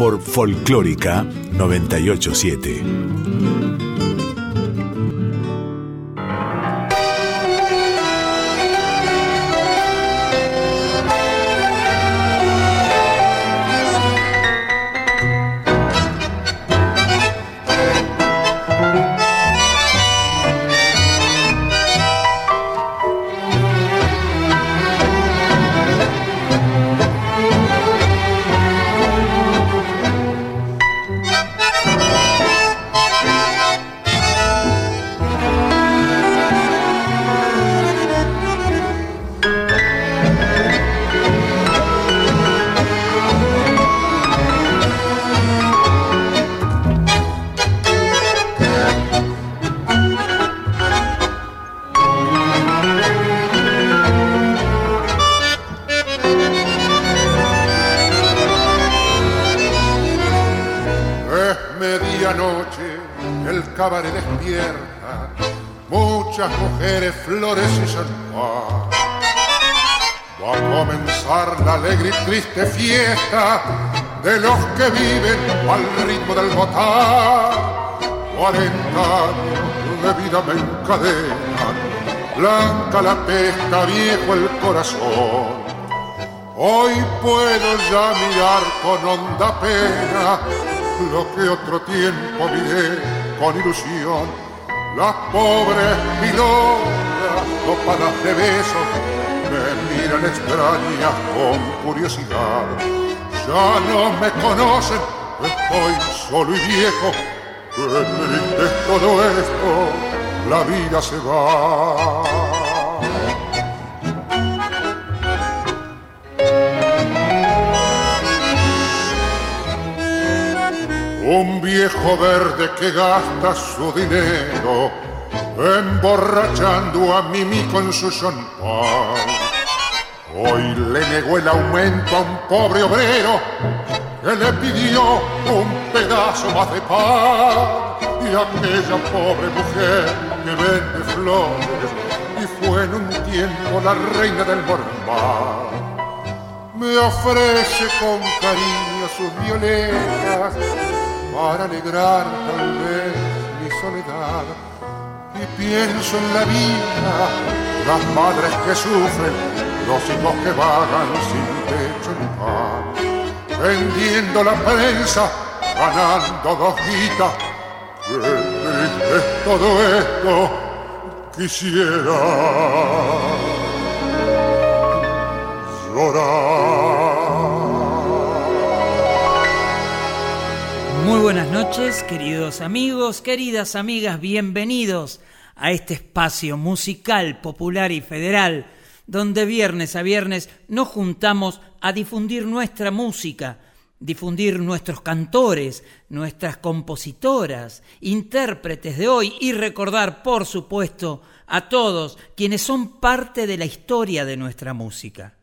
Por Folclórica 987. De los que viven al ritmo del botar. Cuarenta años de vida me encadenan, blanca la pesca, viejo el corazón. Hoy puedo ya mirar con honda pena lo que otro tiempo miré con ilusión. Las pobres milongas, copadas de besos, me miran extrañas con curiosidad ya no me conocen, estoy solo y viejo, qué triste es todo esto, la vida se va. Un viejo verde que gasta su dinero emborrachando a Mimi con su champán Hoy le negó el aumento a un pobre obrero que le pidió un pedazo más de pan. Y aquella pobre mujer que vende flores y fue en un tiempo la reina del Mormar. Me ofrece con cariño sus violetas para alegrar tal vez mi soledad. Y pienso en la vida, las madres que sufren los hijos que vagan sin techo ni pan, vendiendo la prensa, ganando dos guitas. Qué triste todo esto, quisiera llorar. Muy buenas noches, queridos amigos, queridas amigas, bienvenidos a este espacio musical, popular y federal donde viernes a viernes nos juntamos a difundir nuestra música, difundir nuestros cantores, nuestras compositoras, intérpretes de hoy y recordar, por supuesto, a todos quienes son parte de la historia de nuestra música.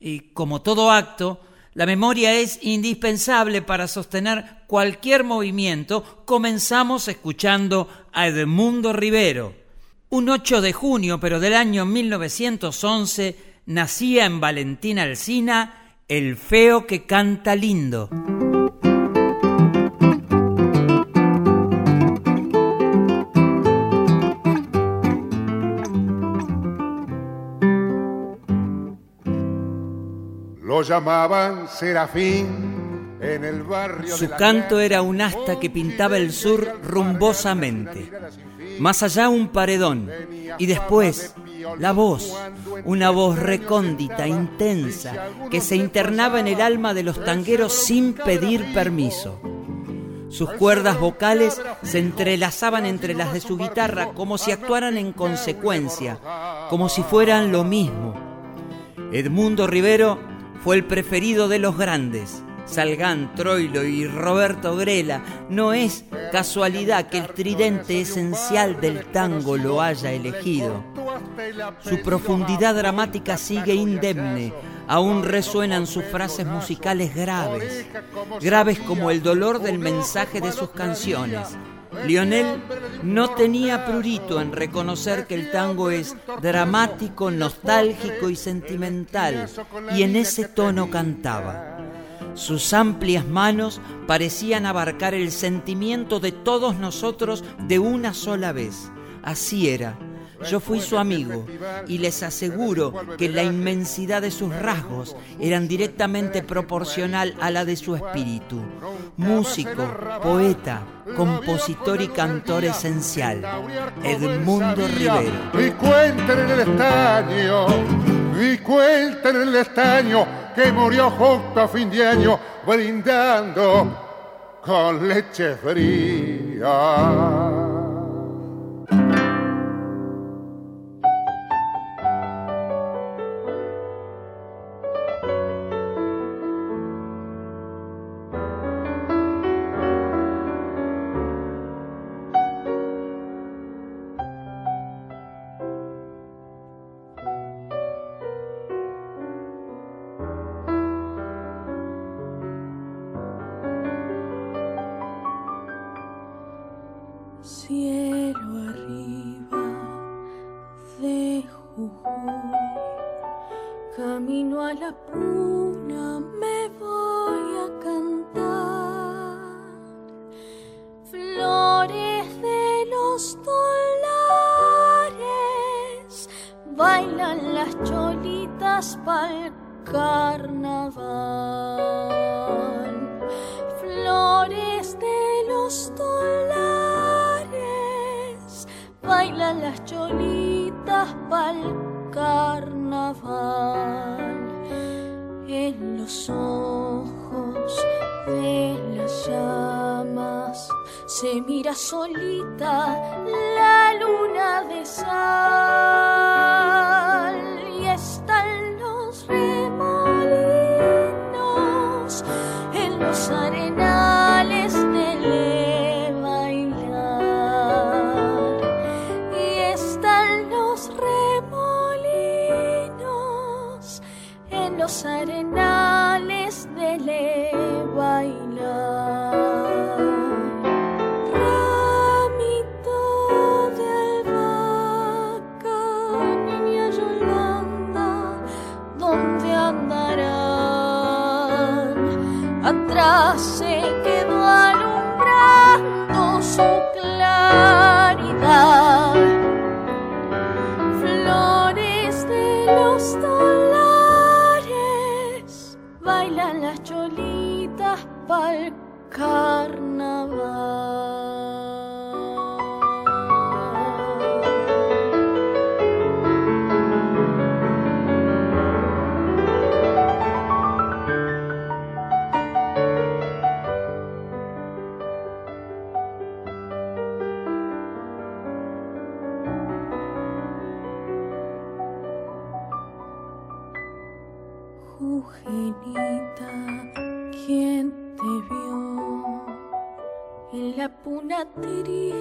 Y como todo acto, la memoria es indispensable para sostener cualquier movimiento. Comenzamos escuchando a Edmundo Rivero un 8 de junio, pero del año 1911, nacía en Valentina Alsina el feo que canta lindo. Lo llamaban Serafín en el barrio. Su canto era un asta que pintaba el sur rumbosamente más allá un paredón y después la voz, una voz recóndita, intensa, que se internaba en el alma de los tangueros sin pedir permiso. Sus cuerdas vocales se entrelazaban entre las de su guitarra como si actuaran en consecuencia, como si fueran lo mismo. Edmundo Rivero fue el preferido de los grandes, Salgán, Troilo y Roberto Grela, no es casualidad que el tridente esencial del tango lo haya elegido. Su profundidad dramática sigue indemne, aún resuenan sus frases musicales graves, graves como el dolor del mensaje de sus canciones. Lionel no tenía prurito en reconocer que el tango es dramático, nostálgico y sentimental, y en ese tono cantaba. Sus amplias manos parecían abarcar el sentimiento de todos nosotros de una sola vez. Así era. Yo fui su amigo y les aseguro que la inmensidad de sus rasgos eran directamente proporcional a la de su espíritu. Músico, poeta, compositor y cantor esencial, Edmundo Rivero. Y cuenten en el estaño, y cuenten en el estaño que murió justo a fin de año brindando con leche fría. A la puna me voy a cantar flores de los dólares, bailan las cholitas pa'l carnaval. Flores de los dólares, bailan las cholitas pa'l carnaval en los ojos de las llamas. Se mira solita la luna de sal. diri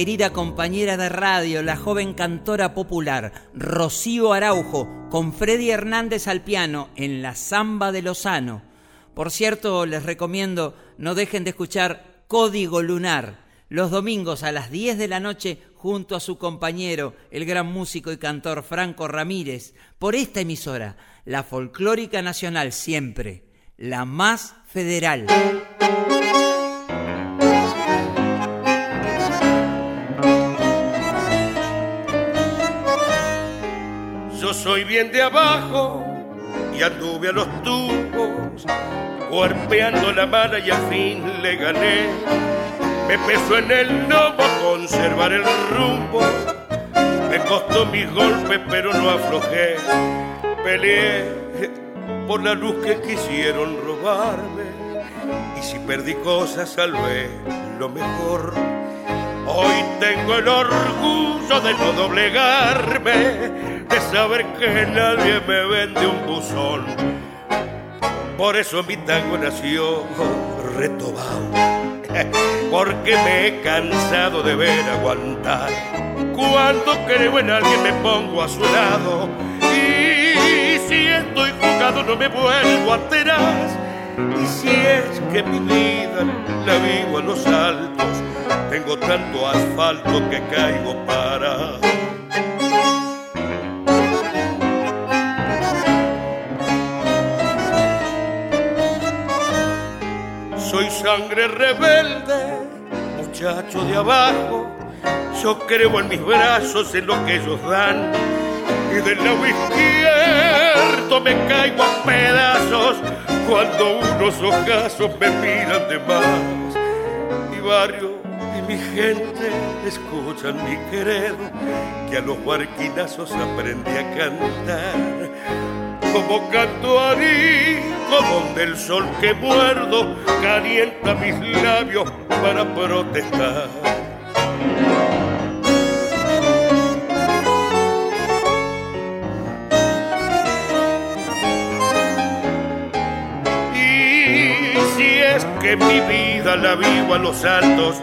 querida compañera de radio, la joven cantora popular Rocío Araujo, con Freddy Hernández al piano en la Zamba de Lozano. Por cierto, les recomiendo no dejen de escuchar Código Lunar los domingos a las 10 de la noche junto a su compañero, el gran músico y cantor Franco Ramírez, por esta emisora, la folclórica nacional siempre, la más federal. Soy bien de abajo y anduve a los tubos, cuerpeando la mala y al fin le gané. Me pesó en el lomo conservar el rumbo, me costó mis golpes pero no aflojé. Peleé por la luz que quisieron robarme y si perdí cosas salvé lo mejor. Hoy tengo el orgullo de no doblegarme de saber que nadie me vende un buzón. Por eso mi tango nació retobado, porque me he cansado de ver aguantar. Cuando creo en alguien me pongo a su lado y si estoy jugado no me vuelvo atrás. Y si es que mi vida la vivo a los altos, tengo tanto asfalto que caigo para Soy sangre rebelde, muchacho de abajo. Yo creo en mis brazos, en lo que ellos dan. Y del lado izquierdo me caigo a pedazos cuando unos ojazos me miran de más. Mi barrio y mi gente escuchan mi querer, que a los barquinazos aprendí a cantar como canto rico donde el sol que muerdo calienta mis labios para protestar. Es que mi vida la vivo a los altos,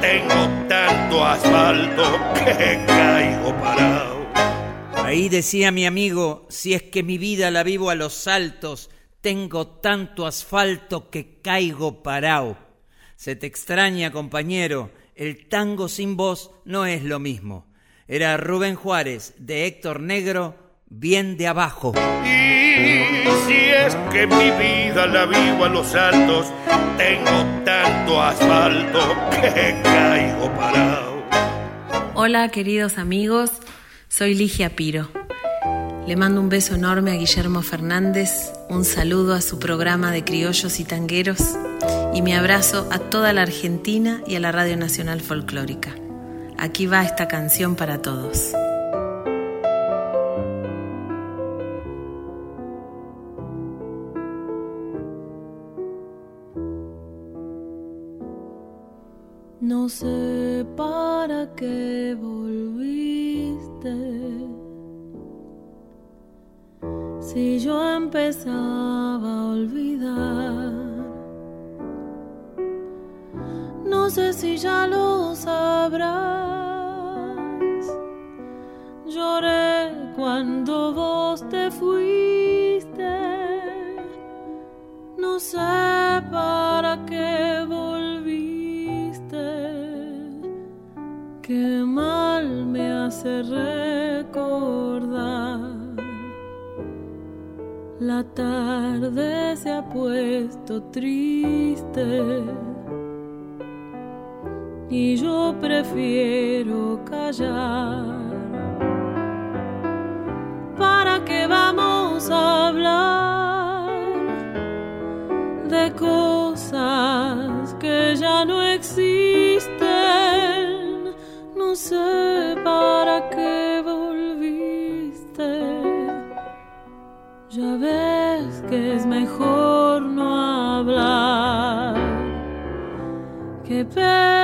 tengo tanto asfalto que caigo parado. Ahí decía mi amigo, si es que mi vida la vivo a los saltos, tengo tanto asfalto que caigo parao. Se te extraña, compañero, el tango sin voz no es lo mismo. Era Rubén Juárez, de Héctor Negro, bien de abajo. Y si es que mi vida la vivo a los altos, tengo tanto asfalto que caigo parao. Hola, queridos amigos. Soy Ligia Piro. Le mando un beso enorme a Guillermo Fernández, un saludo a su programa de criollos y tangueros y mi abrazo a toda la Argentina y a la Radio Nacional Folclórica. Aquí va esta canción para todos. No sé para qué volviste. Si yo empezaba a olvidar, no sé si ya lo sabrás. Lloré cuando vos te fuiste. La tarde se ha puesto triste y yo prefiero callar. ¿Para qué vamos a hablar que perdí.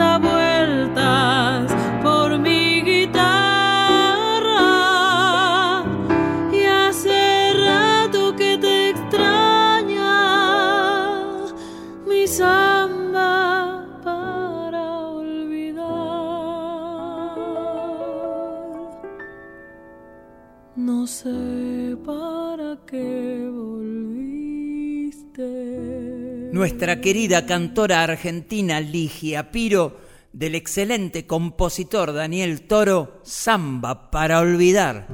da bu nuestra querida cantora argentina Ligia Piro, del excelente compositor Daniel Toro, Samba para olvidar.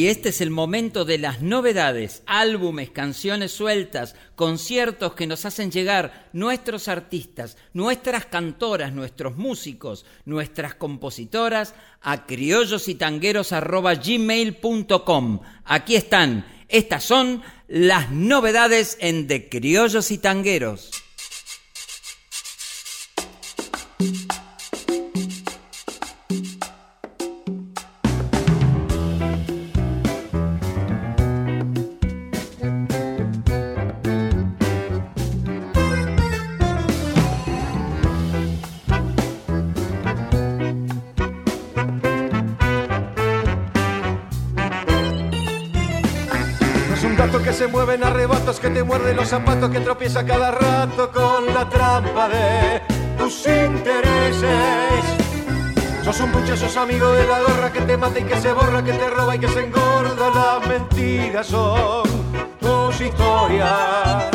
Y este es el momento de las novedades, álbumes, canciones sueltas, conciertos que nos hacen llegar nuestros artistas, nuestras cantoras, nuestros músicos, nuestras compositoras a criollositangueros.gmail.com. Aquí están, estas son las novedades en De Criollos y Tangueros. Mueven arrebatos, que te muerden los zapatos, que tropieza cada rato con la trampa de tus intereses. Sos un sos amigo de la gorra que te mata y que se borra, que te roba y que se engorda. Las mentiras son tus historias.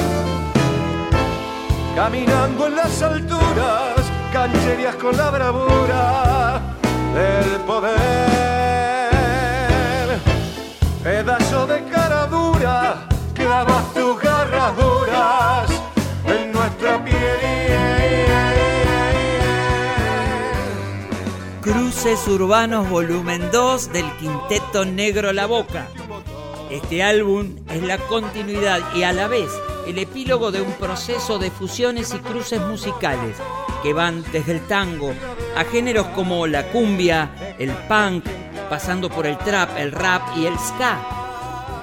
Caminando en las alturas, cancherías con la bravura del poder. Pedazo de cara dura en nuestra. Cruces Urbanos Volumen 2 del Quinteto Negro La Boca. Este álbum es la continuidad y a la vez el epílogo de un proceso de fusiones y cruces musicales que van desde el tango a géneros como la cumbia, el punk, pasando por el trap, el rap y el ska.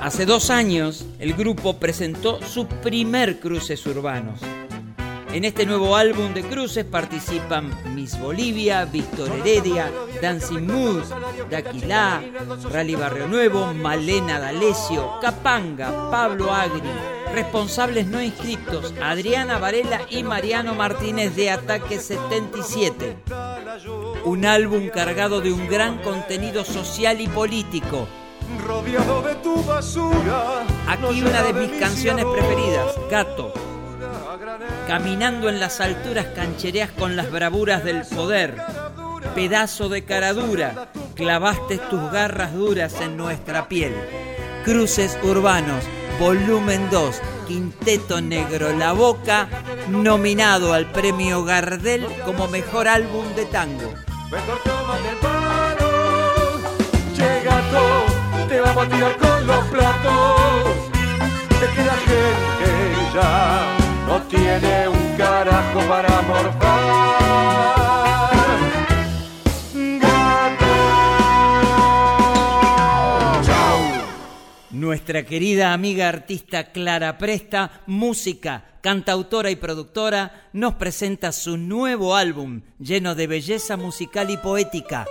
Hace dos años el grupo presentó sus primer cruces urbanos. En este nuevo álbum de cruces participan Miss Bolivia, Víctor Heredia, Dancing Mood, Daquilá, Rally Barrio Nuevo, Malena D'Alessio, Capanga, Pablo Agri, responsables no inscritos Adriana Varela y Mariano Martínez de Ataque 77. Un álbum cargado de un gran contenido social y político. Rodeado de tu basura. Aquí una de mis canciones preferidas, Gato. Caminando en las alturas canchereas con las bravuras del poder. Pedazo de cara dura, clavaste tus garras duras en nuestra piel. Cruces urbanos, volumen 2, Quinteto Negro La Boca, nominado al premio Gardel como mejor álbum de tango. Vamos a tirar con los platos. Ya no tiene un carajo para morfar. Gato. Chau. Nuestra querida amiga artista Clara Presta, música, cantautora y productora, nos presenta su nuevo álbum lleno de belleza musical y poética,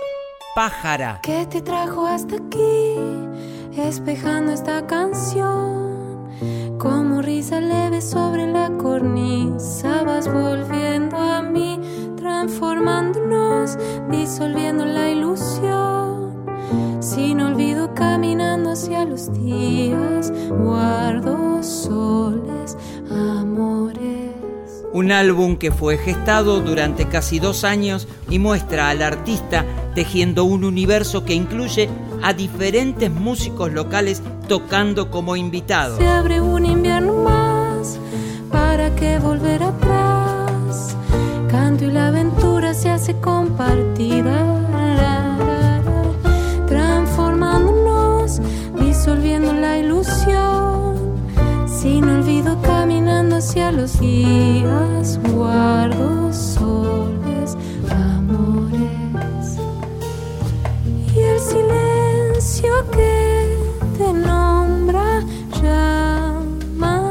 Pájara. ¿Qué te trajo hasta aquí? Espejando esta canción. Como risa leve sobre la cornisa vas volviendo a mí, transformándonos, disolviendo la ilusión. Sin olvido caminando hacia los días, guardo soles, amores. Un álbum que fue gestado durante casi dos años y muestra al artista tejiendo un universo que incluye a diferentes músicos locales tocando como invitados. Se abre un invierno más, ¿para qué volver atrás? Canto y la aventura se hace compartida, transformándonos, disolviendo la ilusión. Sin olvido hacia los días, guardo soles, amores. Y el silencio que te nombra llama.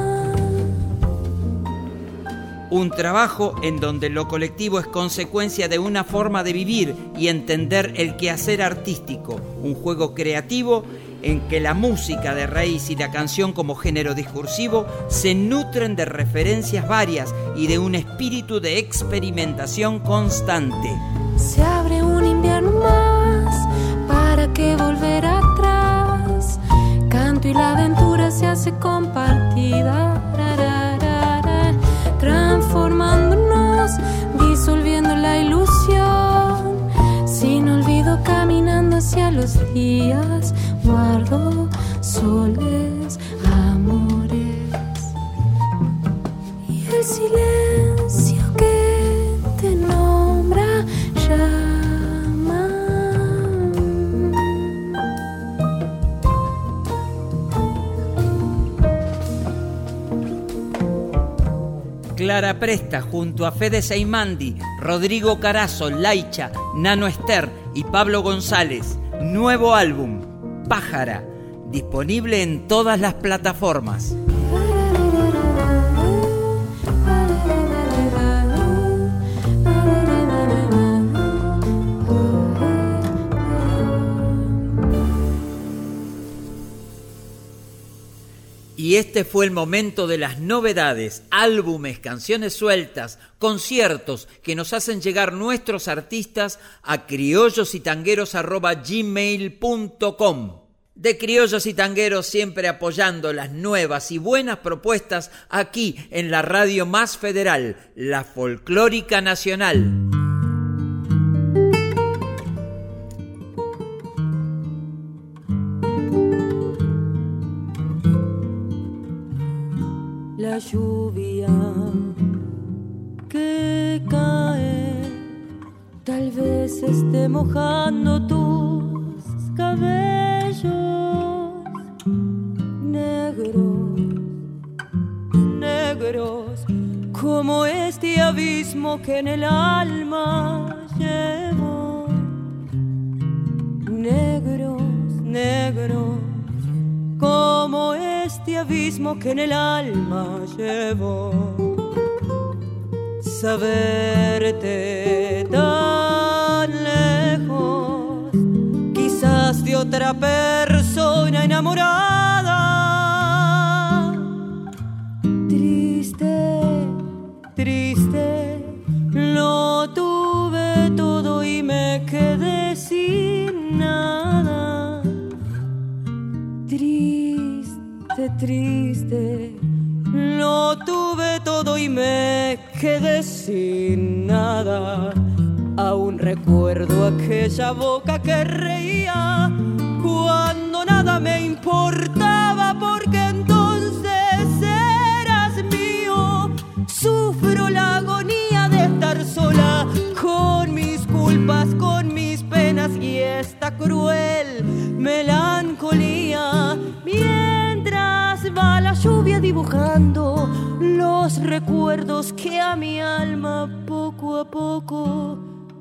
Un trabajo en donde lo colectivo es consecuencia de una forma de vivir y entender el quehacer artístico, un juego creativo en que la música de raíz y la canción como género discursivo se nutren de referencias varias y de un espíritu de experimentación constante. Se abre un invierno más, ¿para qué volver atrás? Canto y la aventura se hace compartida, ra, ra, ra, ra, transformándonos, disolviendo la ilusión. Sin olvido caminando hacia los días, soles, amores. Y el silencio que te nombra llama. Clara Presta junto a Fede Seimandi, Rodrigo Carazo, Laicha, Nano Ester y Pablo González. Nuevo álbum, Pájara, disponible en todas las plataformas. Y este fue el momento de las novedades, álbumes, canciones sueltas, conciertos que nos hacen llegar nuestros artistas a criollosytangueros.gmail.com. De criollos y tangueros siempre apoyando las nuevas y buenas propuestas aquí en la radio más federal, la folclórica nacional.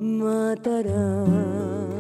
matará.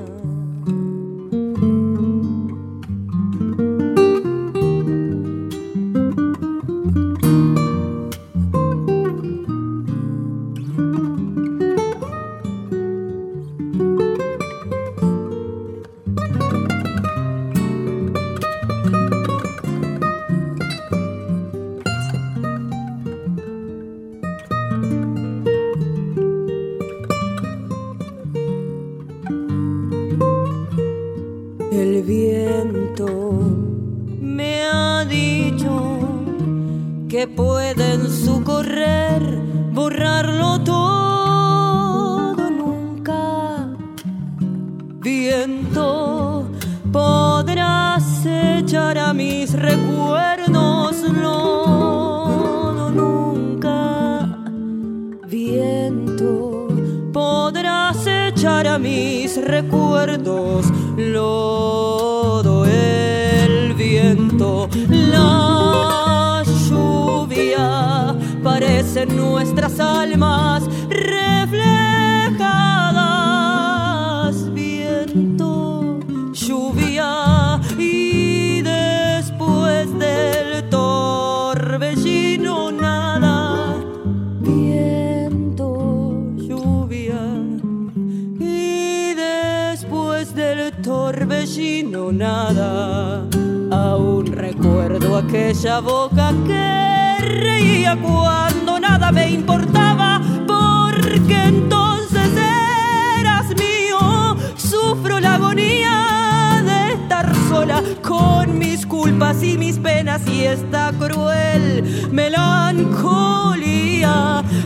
con mis culpas y mis penas y esta cruel melancolía.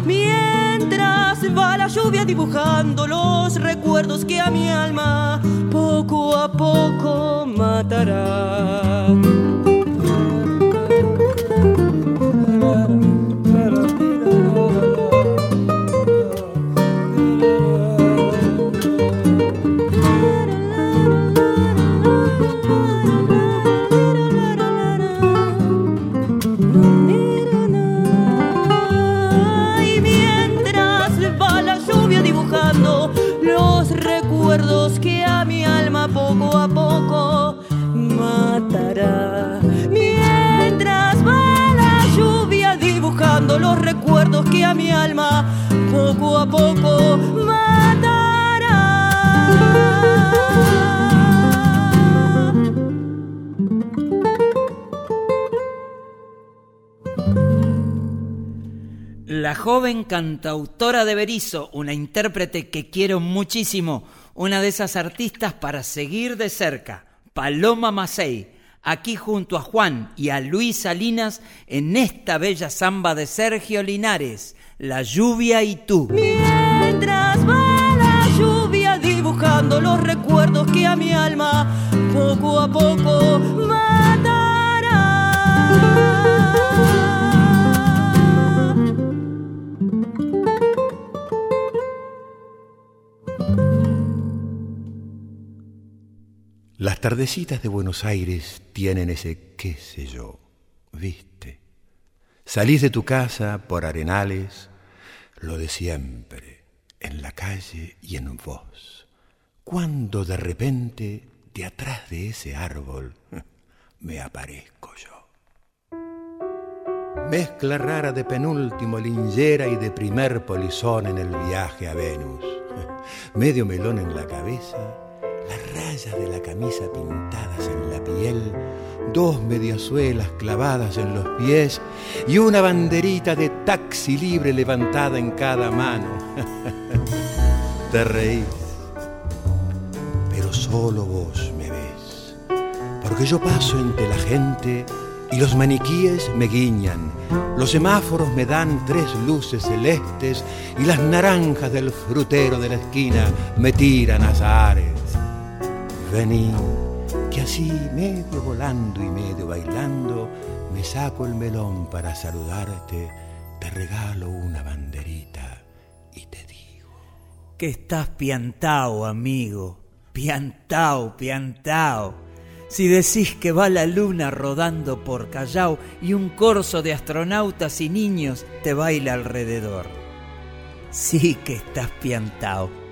Mientras va la lluvia dibujando los recuerdos que a mi alma poco a poco matará. que a mi alma poco a poco matará. La joven cantautora de Berizo, una intérprete que quiero muchísimo, una de esas artistas para seguir de cerca, Paloma Macei, aquí junto a Juan y a Luis Salinas en esta bella samba de Sergio Linares, La lluvia y tú. Mientras va la lluvia dibujando los recuerdos que a mi alma poco a poco matará. Las tardecitas de Buenos Aires tienen ese qué sé yo, viste. Salís de tu casa por arenales, lo de siempre, en la calle y en vos. Cuando de repente, de atrás de ese árbol, me aparezco yo. Mezcla rara de penúltimo lingera y de primer polizón en el viaje a Venus. Medio melón en la cabeza de la camisa pintadas en la piel, dos mediasuelas clavadas en los pies y una banderita de taxi libre levantada en cada mano. Te reís, pero solo vos me ves, porque yo paso entre la gente y los maniquíes me guiñan, los semáforos me dan tres luces celestes y las naranjas del frutero de la esquina me tiran azahares. Vení, que así medio volando y medio bailando, me saco el melón para saludarte, te regalo una banderita y te digo. Que estás piantao, amigo, piantao, piantao. Si decís que va la luna rodando por Callao y un corso de astronautas y niños te baila alrededor. Sí que estás piantao.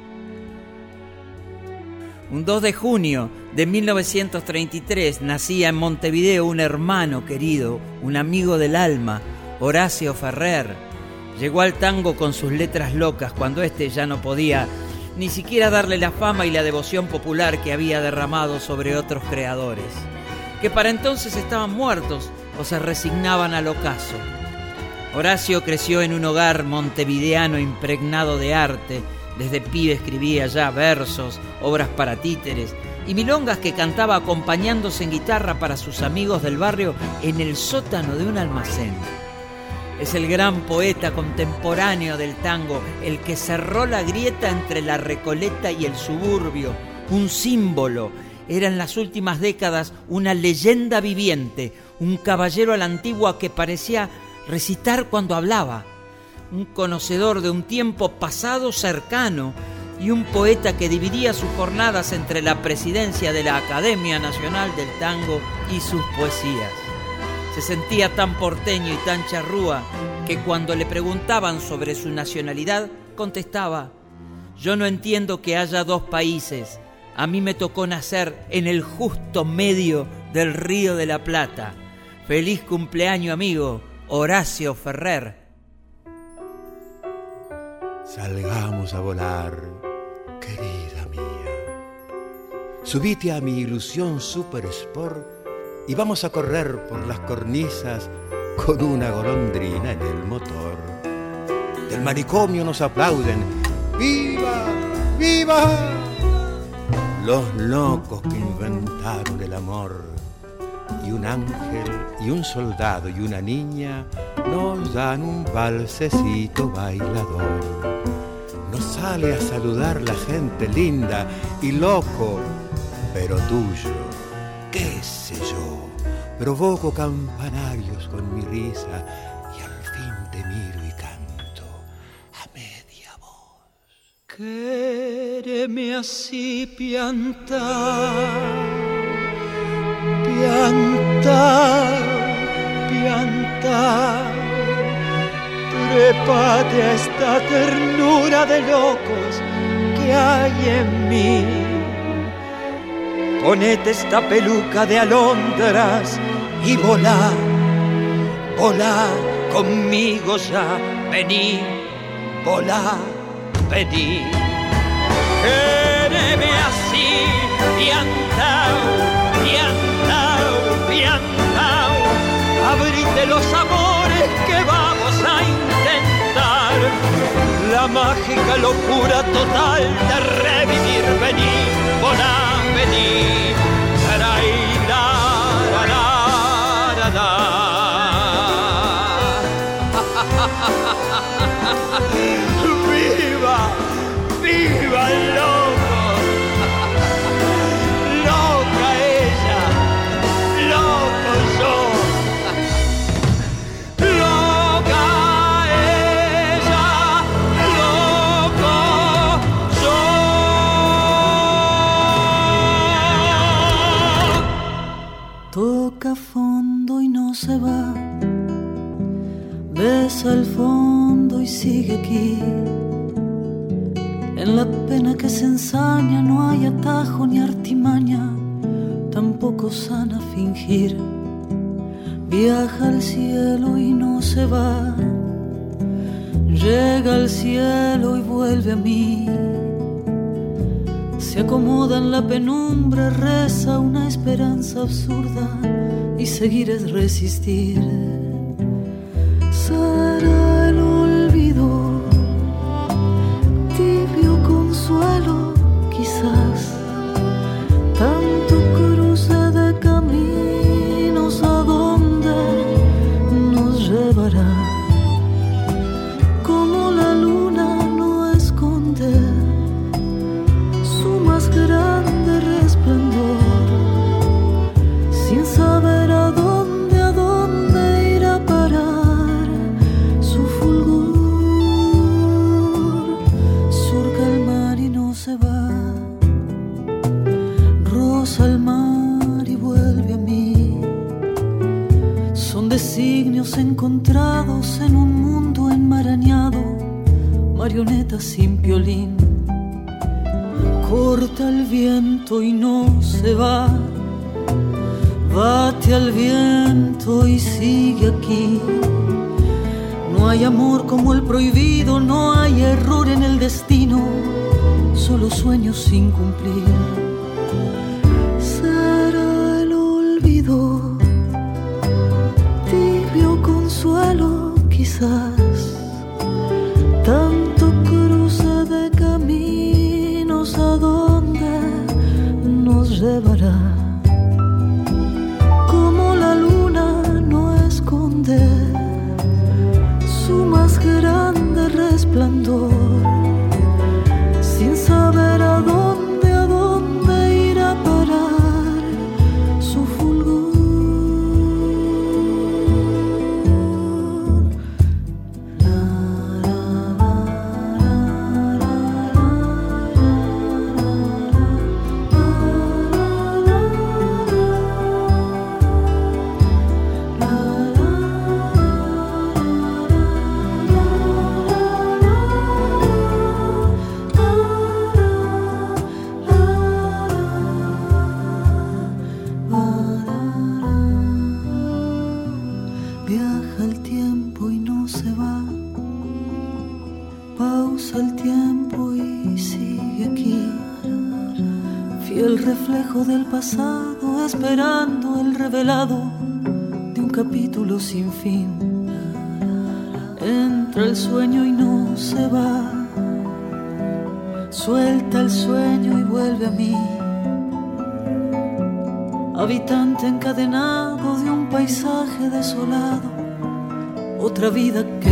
Un 2 de junio de 1933 nacía en Montevideo un hermano querido, un amigo del alma, Horacio Ferrer. Llegó al tango con sus letras locas cuando éste ya no podía ni siquiera darle la fama y la devoción popular que había derramado sobre otros creadores, que para entonces estaban muertos o se resignaban al ocaso. Horacio creció en un hogar montevideano impregnado de arte, desde pibe escribía ya versos, obras para títeres y milongas que cantaba acompañándose en guitarra para sus amigos del barrio en el sótano de un almacén. Es el gran poeta contemporáneo del tango, el que cerró la grieta entre la Recoleta y el suburbio, un símbolo. Era en las últimas décadas una leyenda viviente, un caballero a la antigua que parecía recitar cuando hablaba, un conocedor de un tiempo pasado cercano y un poeta que dividía sus jornadas entre la presidencia de la Academia Nacional del Tango y sus poesías. Se sentía tan porteño y tan charrúa que cuando le preguntaban sobre su nacionalidad, contestaba, yo no entiendo que haya dos países. A mí me tocó nacer en el justo medio del río de la Plata. Feliz cumpleaños, amigo, Horacio Ferrer. Salgamos a volar, querida mía. Subite a mi ilusión super sport y vamos a correr por las cornisas con una golondrina en el motor. Del manicomio nos aplauden, ¡Viva! ¡Viva! Los locos que inventaron el amor. Y un ángel y un soldado y una niña nos dan un balsecito bailador. Nos sale a saludar la gente linda y loco, pero tuyo qué sé yo, provoco campanarios con mi risa y al fin te miro y canto a media voz. Quéreme así piantar, piantar, piantar. Trépate a esta ternura de locos que hay en mí Ponete esta peluca de alondras y volá, volá conmigo ya, vení, volá, vení. Quéreme así, abrite los amores que vamos a intentar. La mágica locura total de revivir, vení, volá venir, ¡Viva! ¡Viva el Besa el fondo y sigue aquí. En la pena que se ensaña no hay atajo ni artimaña, tampoco sana fingir. Viaja al cielo y no se va. Llega al cielo y vuelve a mí. Se acomoda en la penumbra, reza una esperanza absurda y seguir es resistir. Será el olvido, tibio consuelo, encontrados en un mundo enmarañado, marionetas sin violín. Corta el viento y no se va, bate al viento y sigue aquí. No hay amor como el prohibido, no hay error en el destino, solo sueños sin cumplir. Tanto cruce de caminos a donde nos llevará como la luna no esconde su más grande resplandor esperando el revelado de un capítulo sin fin. Entra el sueño y no se va. Suelta el sueño y vuelve a mí habitante encadenado de un paisaje desolado, otra vida que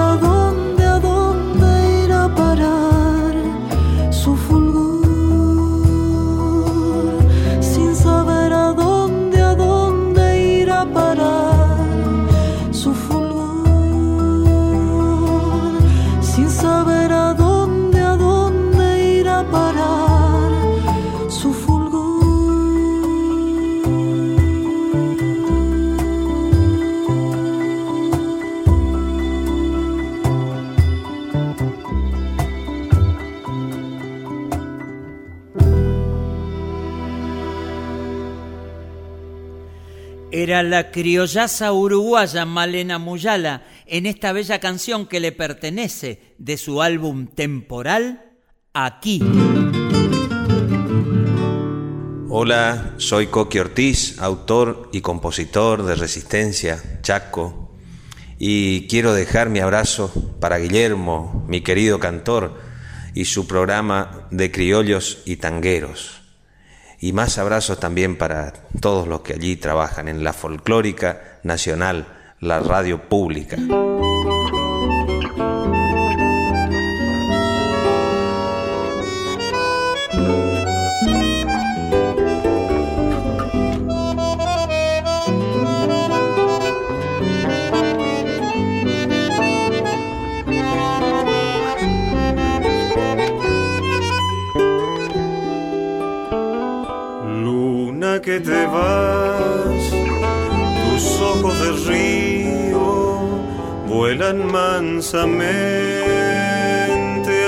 saber Era la criollaza uruguaya Malena Muyala en esta bella canción que le pertenece de su álbum temporal Aquí. Hola, soy Coqui Ortiz, autor y compositor de Resistencia, Chaco, y quiero dejar mi abrazo para Guillermo, mi querido cantor, y su programa de criollos y tangueros. Y más abrazos también para todos los que allí trabajan en la folclórica nacional, la radio pública. Vuelan mansamente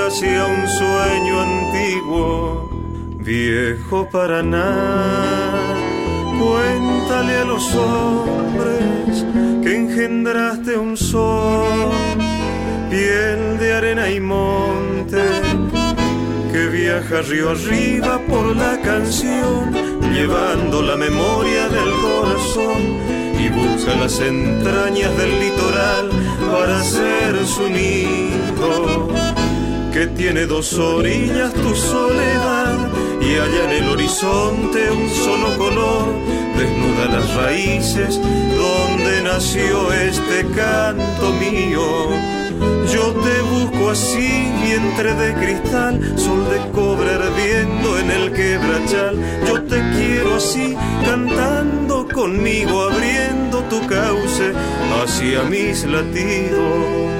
hacia un sueño antiguo, viejo Paraná. Cuéntale a los hombres que engendraste un sol, piel de arena y monte que viaja río arriba por la canción, llevando la memoria del corazón busca las entrañas del litoral para hacer su nido, que tiene dos orillas tu soledad y allá en el horizonte un solo color desnuda las raíces donde nació este canto mío yo te busco así, vientre de cristal, sol de cobre ardiendo en el quebrachal. Yo te quiero así, cantando conmigo, abriendo tu cauce hacia mis latidos.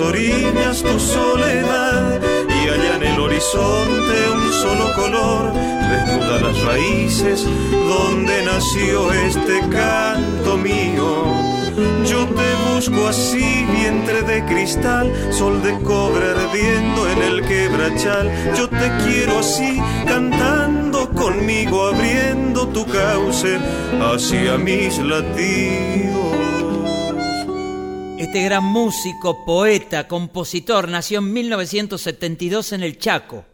Orillas tu soledad y allá en el horizonte un solo color desnuda las raíces donde nació este canto mío yo te busco así, vientre de cristal, sol de cobre ardiendo en el quebrachal. Yo te quiero así, cantando conmigo, abriendo tu cauce hacia mis latidos. Este gran músico, poeta, compositor nació en 1972 en el Chaco,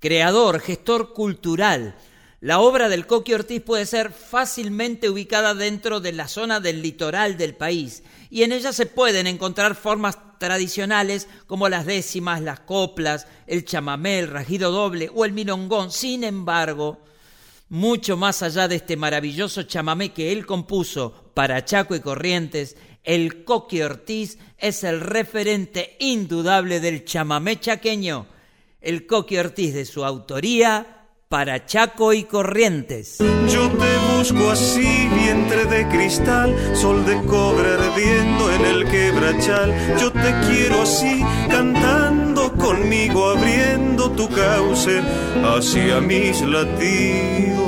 creador, gestor cultural la obra del Coqui Ortiz puede ser fácilmente ubicada dentro de la zona del litoral del país y en ella se pueden encontrar formas tradicionales como las décimas, las coplas, el chamamé, el rajido doble o el milongón. Sin embargo, mucho más allá de este maravilloso chamamé que él compuso para Chaco y Corrientes, el Coqui Ortiz es el referente indudable del chamamé chaqueño. El Coqui Ortiz de su autoría para Chaco y Corrientes. Yo te busco así, vientre de cristal, sol de cobre ardiendo en el quebrachal. Yo te quiero así, cantando conmigo, abriendo tu cauce hacia mis latidos.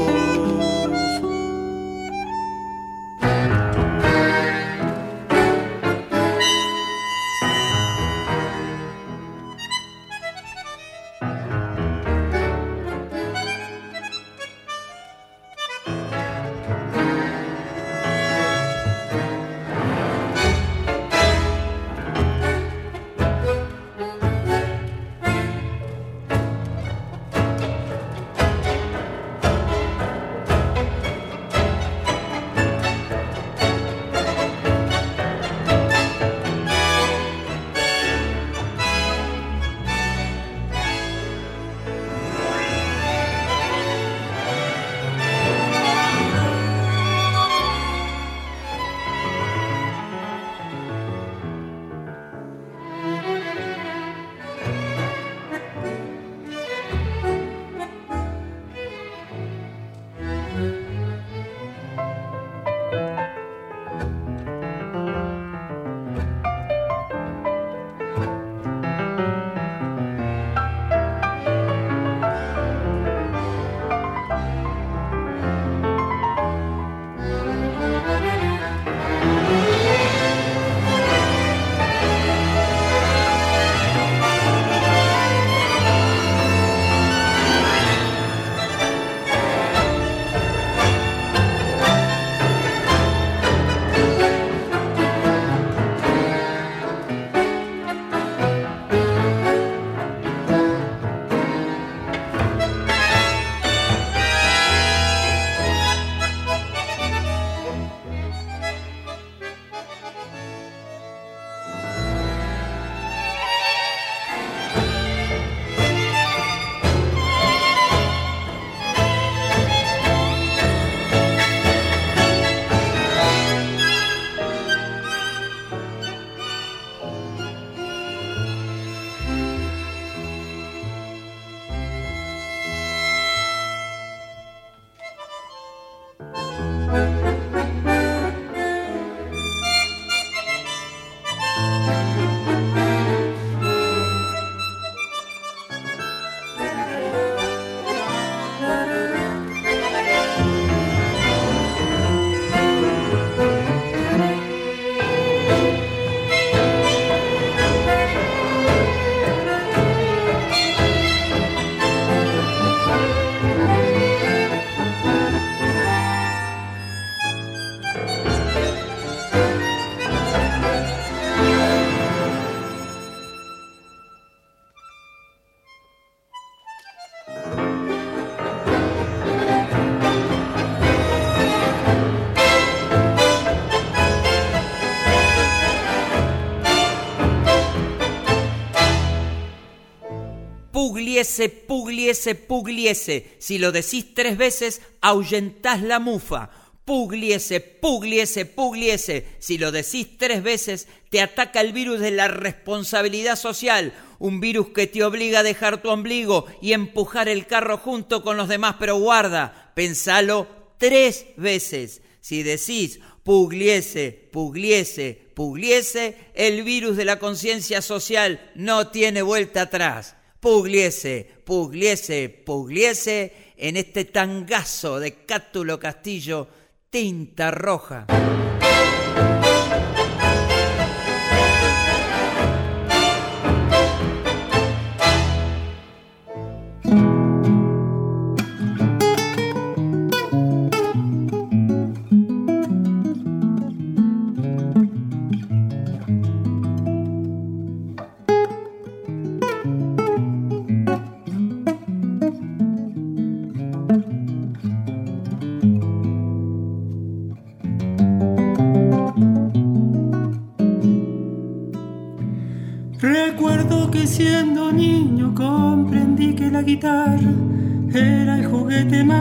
Pugliese, pugliese, pugliese. Si lo decís tres veces, ahuyentás la mufa. Pugliese, pugliese, pugliese. Si lo decís tres veces, te ataca el virus de la responsabilidad social. Un virus que te obliga a dejar tu ombligo y empujar el carro junto con los demás. Pero guarda, pensalo tres veces. Si decís Pugliese, Pugliese, Pugliese, el virus de la conciencia social no tiene vuelta atrás. Pugliese, Pugliese, Pugliese, en este tangazo de Cátulo Castillo, tinta roja.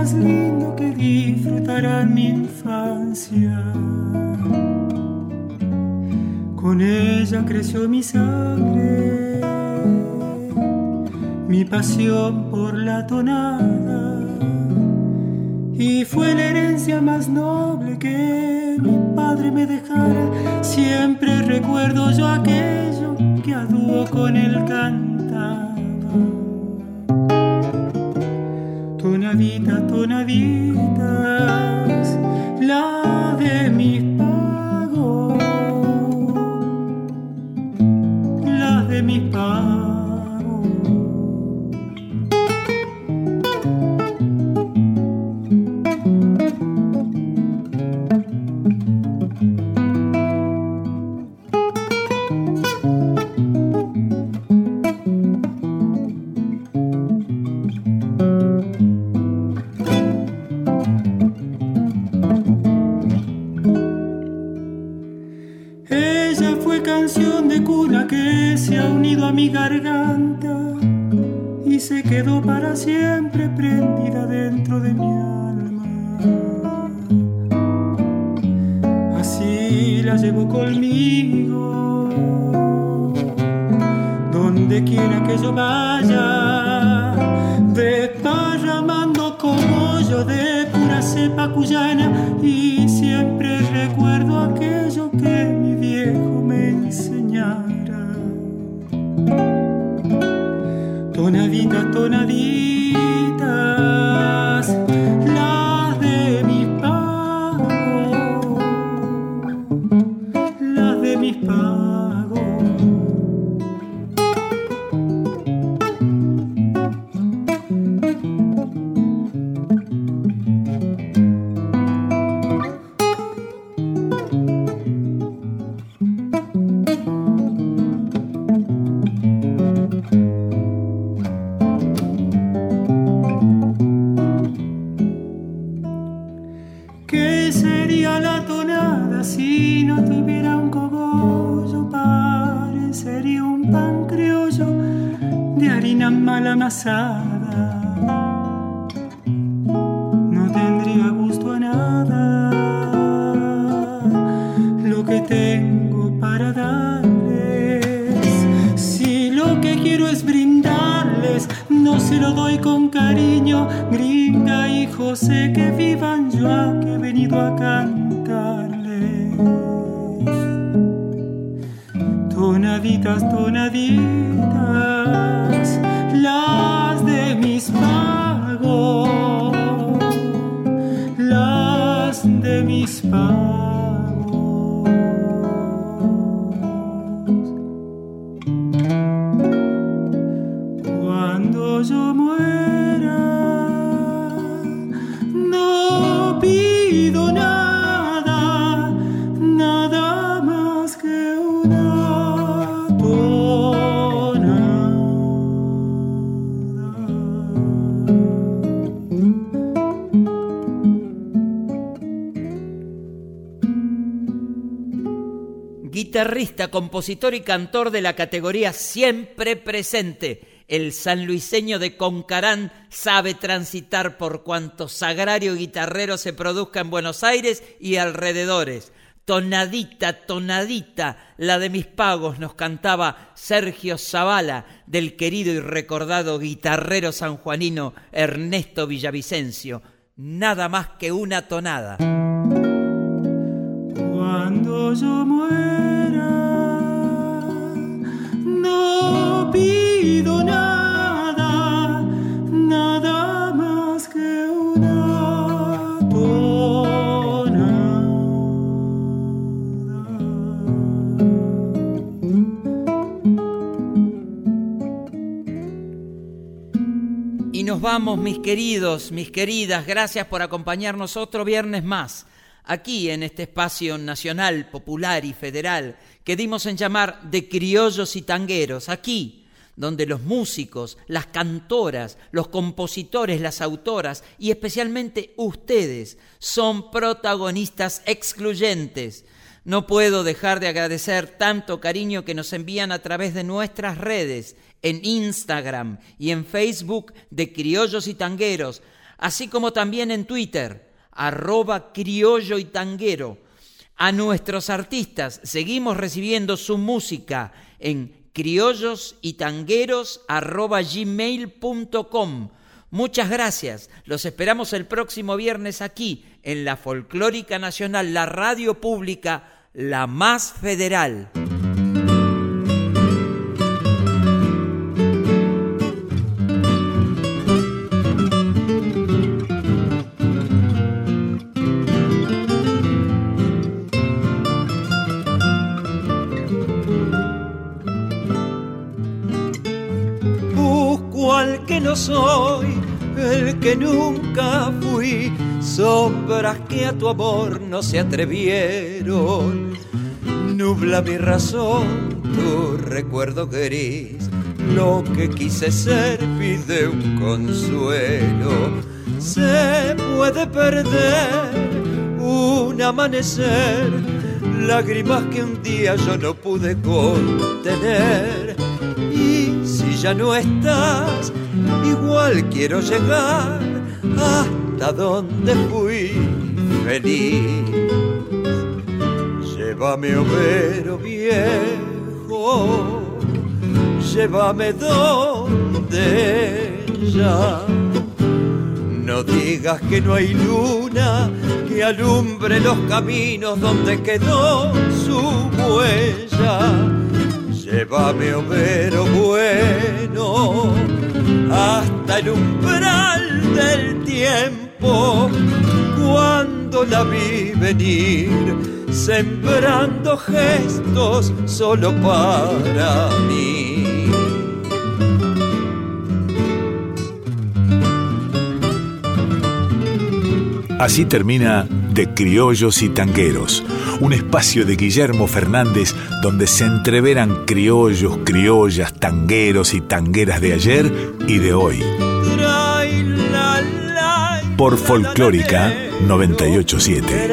Más lindo que disfrutará mi infancia. Con ella creció mi sangre, mi pasión por la tonada, y fue la herencia más noble que mi padre me dejara. Siempre recuerdo yo aquello que a dúo con él cantaba. Tonaditas, tonaditas, la ¿Qué sería la tonada si no tuviera un cogollo? Parecería un pan criollo de harina mal amasada se lo doy con cariño, gringa y José, que vivan yo que he venido a cantarles. Tonaditas, tonaditas, las de mis pagos, las de mis pagos. Compositor y cantor de la categoría siempre presente. el sanluiseño de Concarán sabe transitar por cuanto sagrario guitarrero se produzca en Buenos Aires y alrededores. Tonadita, tonadita, la de mis pagos nos cantaba Sergio Zavala del querido y recordado guitarrero sanjuanino Ernesto Villavicencio. Nada más que una tonada. Cuando yo muera, nada, nada más que una tonada. Y nos vamos, mis queridos, mis queridas, gracias por acompañarnos otro viernes más, aquí en este espacio nacional, popular y federal, que dimos en llamar de criollos y tangueros, aquí, donde los músicos, las cantoras, los compositores, las autoras y especialmente ustedes son protagonistas excluyentes. No puedo dejar de agradecer tanto cariño que nos envían a través de nuestras redes, en Instagram y en Facebook de Criollos y Tangueros, así como también en Twitter, arroba criollo y tanguero. A nuestros artistas seguimos recibiendo su música en criollos y tangueros arroba gmail.com. Muchas gracias. Los esperamos el próximo viernes aquí en la Folclórica Nacional, la radio pública, la más federal. Soy, el que nunca fui, sombras que a tu amor no se atrevieron. Nubla mi razón, tu recuerdo gris, lo que quise ser pide un consuelo. Se puede perder un amanecer, lágrimas que un día yo no pude contener. Y si ya no estás, igual quiero llegar hasta donde fui feliz. Llévame, overo viejo, llévame donde ya. No digas que no hay luna que alumbre los caminos donde quedó su huella. Llévame, overo bueno, hasta el umbral del tiempo, cuando la vi venir, sembrando gestos solo para mí. Así termina De Criollos y Tangueros, un espacio de Guillermo Fernández donde se entreveran criollos, criollas, tangueros y tangueras de ayer y de hoy. Por Folclórica 987.